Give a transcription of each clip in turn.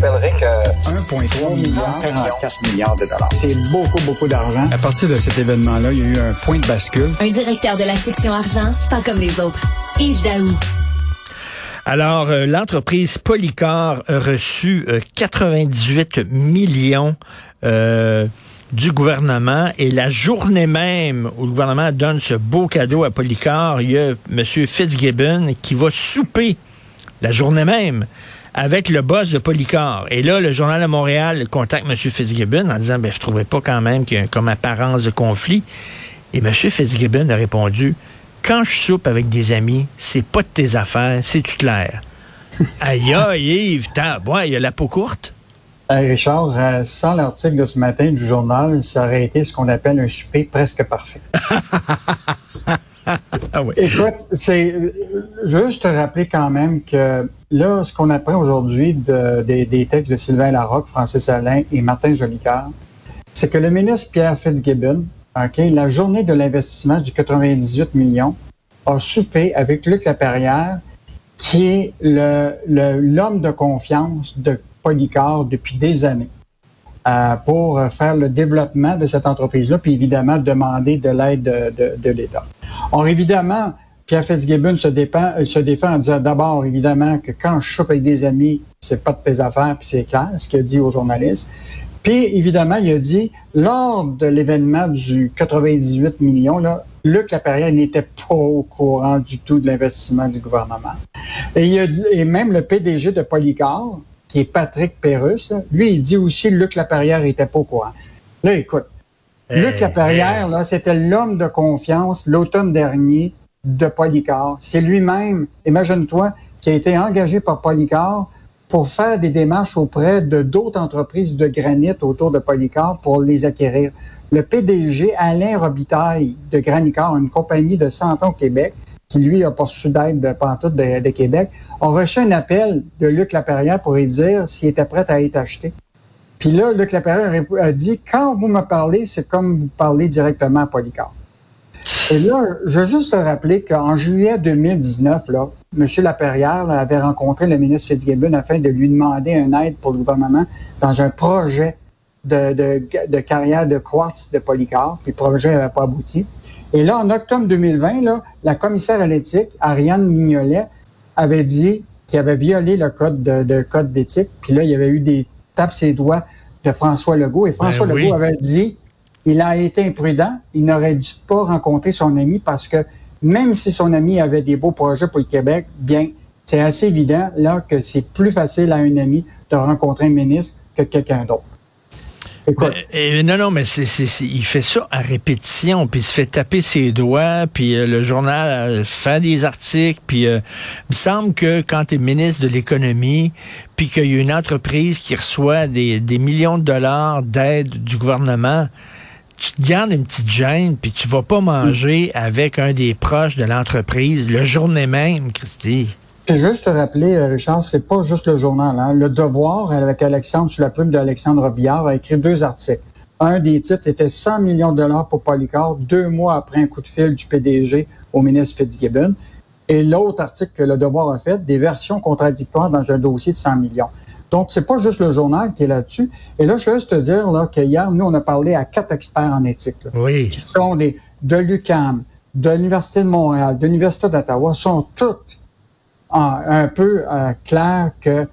rappellerai que 1,3 milliard, 44 milliards de dollars. C'est beaucoup, beaucoup d'argent. À partir de cet événement-là, il y a eu un point de bascule. Un directeur de la section argent, pas comme les autres. Yves Daou. Alors, euh, l'entreprise Polycar a reçu 98 euh, millions euh, du gouvernement et la journée même où le gouvernement donne ce beau cadeau à Polycar, il y a M. Fitzgibbon qui va souper la journée même avec le boss de Polycar. Et là, le Journal de Montréal contacte M. Fitzgibbon en disant, ben, je trouvais pas quand même qu'il y a comme apparence de conflit? Et M. Fitzgibbon a répondu, quand je soupe avec des amis, c'est pas de tes affaires, c'est-tu clair? aïe, aïe, Yves, il y a la peau courte. Richard, euh, sans l'article de ce matin du journal, ça aurait été ce qu'on appelle un souper presque parfait. ah oui. Écoute, c'est juste te rappeler quand même que là, ce qu'on apprend aujourd'hui des textes de Sylvain Larocque, Francis Alain et Martin Jolicoeur, c'est que le ministre Pierre Fitzgibbon, la journée de l'investissement du 98 millions, a soupé avec Luc Laperrière, qui est l'homme de confiance de Polycar depuis des années euh, pour faire le développement de cette entreprise-là, puis évidemment demander de l'aide de, l'État. Or, évidemment, Pierre Fitzgibbon se, défend, se défend en disant d'abord, évidemment, que quand je chope avec des amis, c'est pas de tes affaires, puis c'est clair, ce qu'il a dit aux journalistes. Puis, évidemment, il a dit, lors de l'événement du 98 millions, là, Luc Laperrière n'était pas au courant du tout de l'investissement du gouvernement. Et, il a dit, et même le PDG de Polycar, qui est Patrick Pérusse, lui, il dit aussi Luc Laperrière était pas au courant. Là, écoute, Luc Laperrière, là, c'était l'homme de confiance l'automne dernier de Polycar. C'est lui-même, imagine-toi, qui a été engagé par Polycar pour faire des démarches auprès de d'autres entreprises de granit autour de Polycar pour les acquérir. Le PDG Alain Robitaille de Granicar, une compagnie de 100 ans au Québec, qui lui a poursu d'aide de pantoute de, Québec, a reçu un appel de Luc Laperrière pour lui dire s'il était prêt à être acheté. Puis là, Luc Laperrière a dit, quand vous me parlez, c'est comme vous parlez directement à Polycar. Et là, je veux juste te rappeler qu'en juillet 2019, là, M. Laperrière avait rencontré le ministre Fitzgibbon afin de lui demander une aide pour le gouvernement dans un projet de, de, carrière de quartz de Polycar, puis le projet n'avait pas abouti. Et là, en octobre 2020, là, la commissaire à l'éthique, Ariane Mignolet, avait dit qu'il avait violé le code de, code d'éthique. Puis là, il y avait eu des tapes ses doigts de François Legault. Et François ben Legault avait dit il a été imprudent. Il n'aurait dû pas rencontrer son ami parce que même si son ami avait des beaux projets pour le Québec, bien, c'est assez évident là que c'est plus facile à un ami de rencontrer un ministre que quelqu'un d'autre. Ben, non, non, mais c'est, il fait ça à répétition, puis il se fait taper ses doigts, puis euh, le journal euh, fait des articles, puis euh, il me semble que quand tu es ministre de l'économie, puis qu'il y a une entreprise qui reçoit des, des millions de dollars d'aide du gouvernement, tu te gardes une petite gêne, puis tu vas pas manger avec un des proches de l'entreprise le journée même, Christy. Je juste te rappeler, euh, Richard, c'est pas juste le journal. Hein. Le Devoir, avec Alexandre, sous la plume d'Alexandre Robillard, a écrit deux articles. Un des titres était 100 millions de dollars pour Polycar, deux mois après un coup de fil du PDG au ministre Fitzgibbon. Et l'autre article que le Devoir a fait, des versions contradictoires dans un dossier de 100 millions. Donc, c'est pas juste le journal qui est là-dessus. Et là, je veux juste te dire là, qu'hier, nous, on a parlé à quatre experts en éthique. oui. Qui sont des, de l'UQAM, de l'Université de Montréal, de l'Université d'Ottawa, sont toutes un peu euh, clair que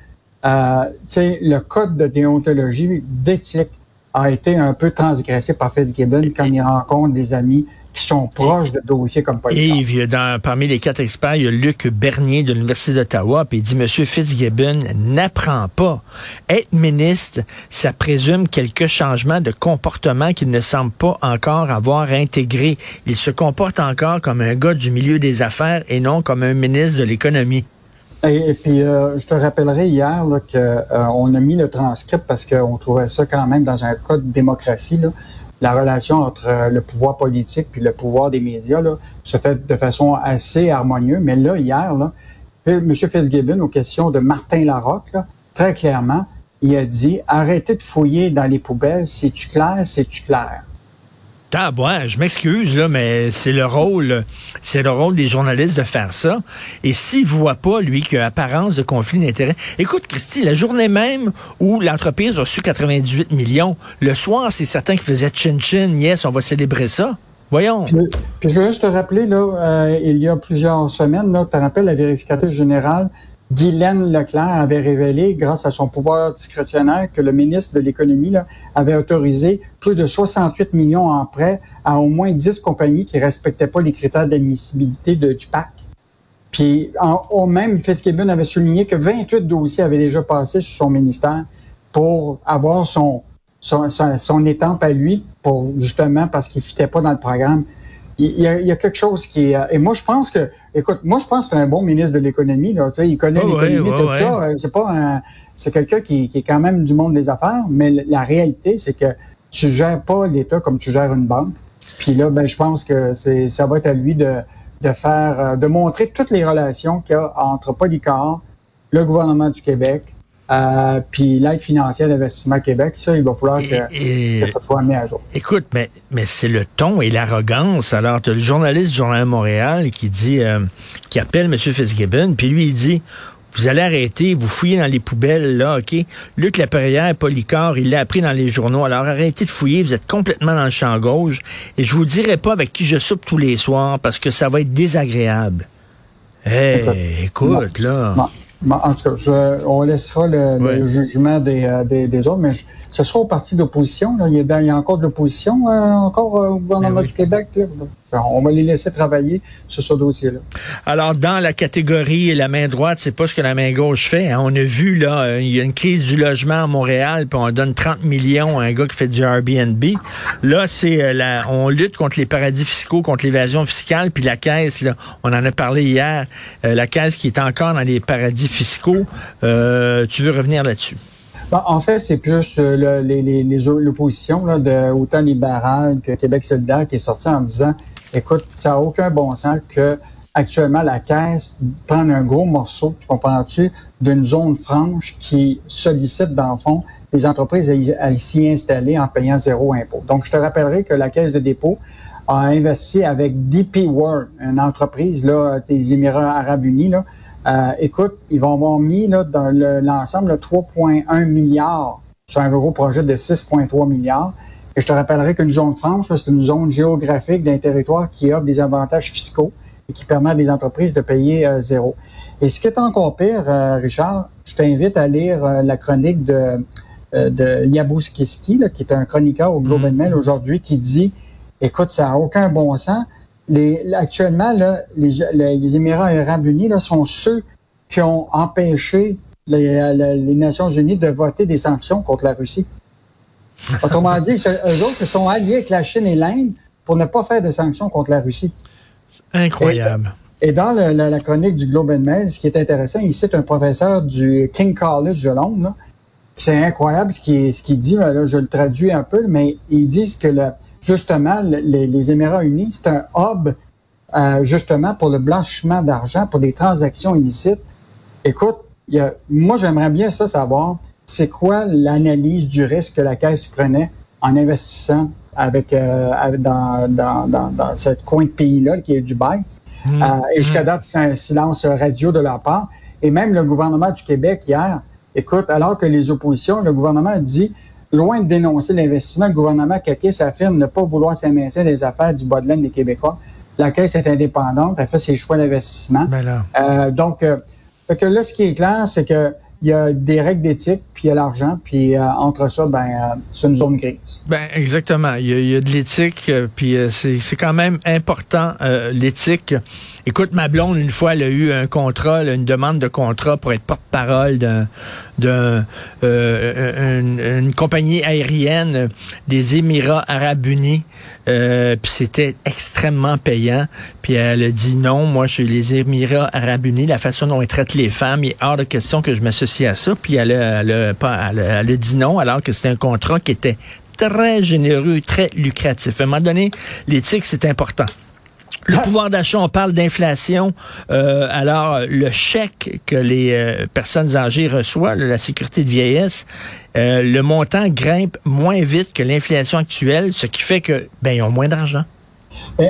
euh, le code de déontologie, d'éthique, a été un peu transgressé par Fitzgibbon quand il rencontre des amis qui sont proches de dossiers comme Yves, dans, parmi les quatre experts, il y a Luc Bernier de l'Université d'Ottawa, puis il dit, Monsieur Fitzgibbon n'apprend pas. Être ministre, ça présume quelques changements de comportement qu'il ne semble pas encore avoir intégré. Il se comporte encore comme un gars du milieu des affaires et non comme un ministre de l'économie. Et, puis, euh, je te rappellerai hier qu'on euh, a mis le transcript parce qu'on trouvait ça quand même dans un code de démocratie. Là, la relation entre euh, le pouvoir politique puis le pouvoir des médias là, se fait de façon assez harmonieuse. Mais là, hier, là, M. Fitzgibbon, aux questions de Martin Larocque, là, très clairement, il a dit arrêtez de fouiller dans les poubelles, c'est-tu clair, c'est-tu clair. Tabouin, je m'excuse, là, mais c'est le rôle, c'est le rôle des journalistes de faire ça. Et s'il voit pas, lui, qu'il y a apparence de conflit d'intérêts. Écoute, Christy, la journée même où l'entreprise a reçu 98 millions, le soir, c'est certain qu'il faisait chin-chin, yes, on va célébrer ça. Voyons. Puis, je veux juste te rappeler, là, euh, il y a plusieurs semaines, là, tu rappelles la vérificatrice générale Guylaine Leclerc avait révélé, grâce à son pouvoir discrétionnaire, que le ministre de l'Économie avait autorisé plus de 68 millions en prêts à au moins 10 compagnies qui ne respectaient pas les critères d'admissibilité du PAC. Puis, au même, Fitzgibbon avait souligné que 28 dossiers avaient déjà passé sur son ministère pour avoir son, son, son, étampe à lui, pour justement parce qu'il ne fitait pas dans le programme il y, a, il y, a, quelque chose qui. Euh, et moi, je pense que, écoute, moi, je pense qu'un bon ministre de l'économie, là, tu sais, il connaît oh, l'économie, tout ça. Euh, c'est pas un, c'est quelqu'un qui, qui, est quand même du monde des affaires, mais la réalité, c'est que tu gères pas l'État comme tu gères une banque. Puis là, ben, je pense que c'est, ça va être à lui de, de faire, euh, de montrer toutes les relations qu'il y a entre Polycar, le gouvernement du Québec, euh, puis l'aide financière d'investissement Québec, ça, il va falloir que, ça soit mis à jour. Écoute, mais, mais c'est le ton et l'arrogance. Alors, tu as le journaliste du Journal de Montréal qui dit, euh, qui appelle M. Fitzgibbon, puis lui, il dit, vous allez arrêter, vous fouillez dans les poubelles, là, OK? Luc Laperrière, Polycar, il l'a appris dans les journaux. Alors, arrêtez de fouiller, vous êtes complètement dans le champ gauche. Et je vous dirai pas avec qui je soupe tous les soirs, parce que ça va être désagréable. Hé, écoute, là en tout cas, on laissera le, jugement des, euh, des, des, autres, mais ce sera au parti d'opposition. Il, il, y a encore de l'opposition euh, encore euh, au gouvernement ben du Québec. Là? On va les laisser travailler sur ce dossier-là. Alors, dans la catégorie la main droite, c'est pas ce que la main gauche fait. Hein. On a vu, là, il y a une crise du logement à Montréal, puis on donne 30 millions à un gars qui fait du Airbnb. Là, c'est la, on lutte contre les paradis fiscaux, contre l'évasion fiscale, puis la caisse, là, on en a parlé hier, la caisse qui est encore dans les paradis fiscaux. Euh, tu veux revenir là-dessus? Ben, en fait, c'est plus euh, l'opposition, de, autant libérale que Québec solidaire, qui est sortie en disant écoute, ça n'a aucun bon sens que actuellement la Caisse prenne un gros morceau, tu comprends-tu, d'une zone franche qui sollicite, dans le fond, les entreprises à, s'y installer en payant zéro impôt. Donc, je te rappellerai que la Caisse de dépôt a investi avec DP World, une entreprise là, des Émirats arabes unis, euh, écoute, ils vont avoir mis dans l'ensemble 3,1 milliards sur un gros projet de 6,3 milliards. Et je te rappellerai qu'une zone franche, c'est une zone géographique d'un territoire qui offre des avantages fiscaux et qui permet à des entreprises de payer euh, zéro. Et ce qui est encore pire, euh, Richard, je t'invite à lire la chronique de, de Yabous qui est un chroniqueur au Globe and Mail mmh. aujourd'hui, qui dit, écoute, ça n'a aucun bon sens les, actuellement, là, les, les, Émirats arabes unis là, sont ceux qui ont empêché les, les, Nations unies de voter des sanctions contre la Russie. Autrement dit, eux autres sont alliés avec la Chine et l'Inde pour ne pas faire de sanctions contre la Russie. Incroyable. Et, dans la, chronique du Globe and Mail, ce qui est intéressant, il cite un professeur du King College de Londres. C'est incroyable ce qu'il ce dit. Là, je le traduis un peu, mais ils disent que le, justement, les, Émirats unis, c'est un hub euh, justement pour le blanchiment d'argent, pour des transactions illicites. Écoute, moi, j'aimerais bien ça savoir, c'est quoi l'analyse du risque que la Caisse prenait en investissant avec, euh, dans, dans, dans, ce coin de pays-là, qui est Dubaï? Mmh. Euh, et jusqu'à mmh. date, c'est un silence radio de leur part. Et même le gouvernement du Québec, hier, écoute, alors que les oppositions, le gouvernement a dit loin de dénoncer l'investissement, le gouvernement Kakis affirme ne pas vouloir s'amasser des affaires du bas de laine des Québécois. La Caisse est indépendante, elle fait ses choix d'investissement. Ben euh, donc, euh, que là, ce qui est clair, c'est que il y a des règles d'éthique, puis il y a l'argent, puis euh, entre ça, ben, euh, c'est une zone grise. Ben exactement. Il y a, de l'éthique, puis c'est quand même important l'éthique. Écoute, ma blonde, une fois, elle a eu un contrat, une demande de contrat pour être porte-parole d'une euh, une, compagnie aérienne des Émirats arabes unis. Euh, puis c'était extrêmement payant. Puis elle a dit non, moi, je suis les Émirats arabes unis, la façon dont ils traitent les femmes, il est hors de question que je m'associe à ça. Puis elle a, pas, elle elle a dit non, alors que c'était un contrat qui était très généreux, très lucratif. À un moment donné, l'éthique, c'est important. Le pouvoir d'achat, on parle d'inflation. Euh, alors, le chèque que les euh, personnes âgées reçoivent, la sécurité de vieillesse, euh, le montant grimpe moins vite que l'inflation actuelle, ce qui fait que ben ils ont moins d'argent.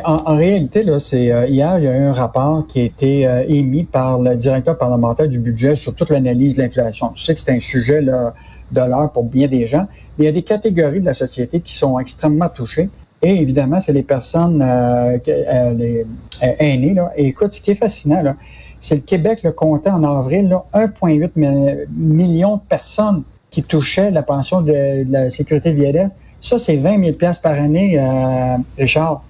En, réalité, là, c'est hier, il y a eu un rapport qui a été émis par le directeur parlementaire du budget sur toute l'analyse de l'inflation. Tu sais que c'est un sujet de l'heure pour bien des gens. Mais il y a des catégories de la société qui sont extrêmement touchées. Et évidemment, c'est les personnes euh, euh, euh, aînées. Et écoute, ce qui est fascinant, là, c'est le Québec le comptait en avril 1,8 million de personnes qui touchaient la pension de, de la sécurité vieillesse. Ça, c'est 20 000 par année, euh, Richard.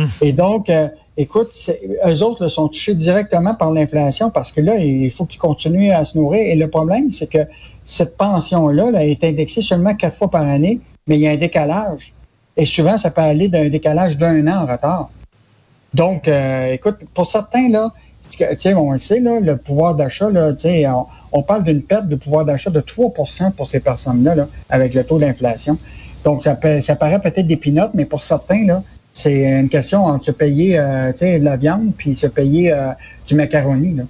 Hum. Et donc, écoute, eux autres sont touchés directement par l'inflation parce que là, il faut qu'ils continuent à se nourrir. Et le problème, c'est que cette pension-là là, est indexée seulement quatre fois par année, mais il y a un décalage. Et souvent, ça peut aller d'un décalage d'un an en retard. Donc, euh, écoute, pour certains, là, on le sait, là, le pouvoir d'achat, on, on parle d'une perte de pouvoir d'achat de 3% pour ces personnes-là, là, avec le taux d'inflation. Donc, ça, ça paraît peut-être des pinottes, mais pour certains, là, c'est une question entre se payer euh, de la viande puis se payer euh, du macaroni. Là.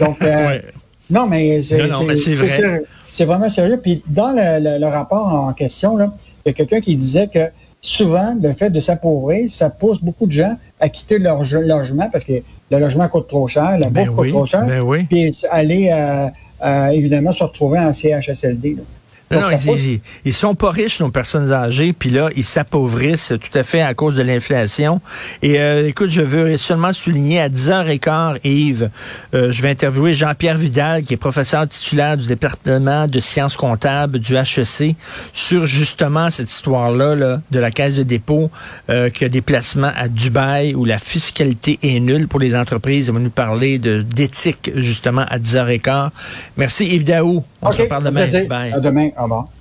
Donc, euh, non, mais c'est vrai. C'est vraiment sérieux. Puis dans le, le, le, rapport en question, là, il y a quelqu'un qui disait que souvent, le fait de s'appauvrir, ça pousse beaucoup de gens à quitter leur logement parce que le logement coûte trop cher, la ben bourse coûte trop cher, ben puis aller euh, euh, évidemment se retrouver en CHSLD. Là. Non, non, ils, ils, sont pas riches, nos personnes âgées, puis là, ils s'appauvrissent tout à fait à cause de l'inflation. Et euh, écoute, je veux seulement souligner à 10h15, Yves, euh, je vais interviewer Jean-Pierre Vidal, qui est professeur titulaire du département de sciences comptables du HEC, sur justement cette histoire-là là, de la caisse de dépôt, euh, qui a des placements à Dubaï, où la fiscalité est nulle pour les entreprises. Il va nous parler d'éthique, justement, à 10h15. Merci, Yves Daou. On okay, se reparle demain. Bye. À demain. Au revoir.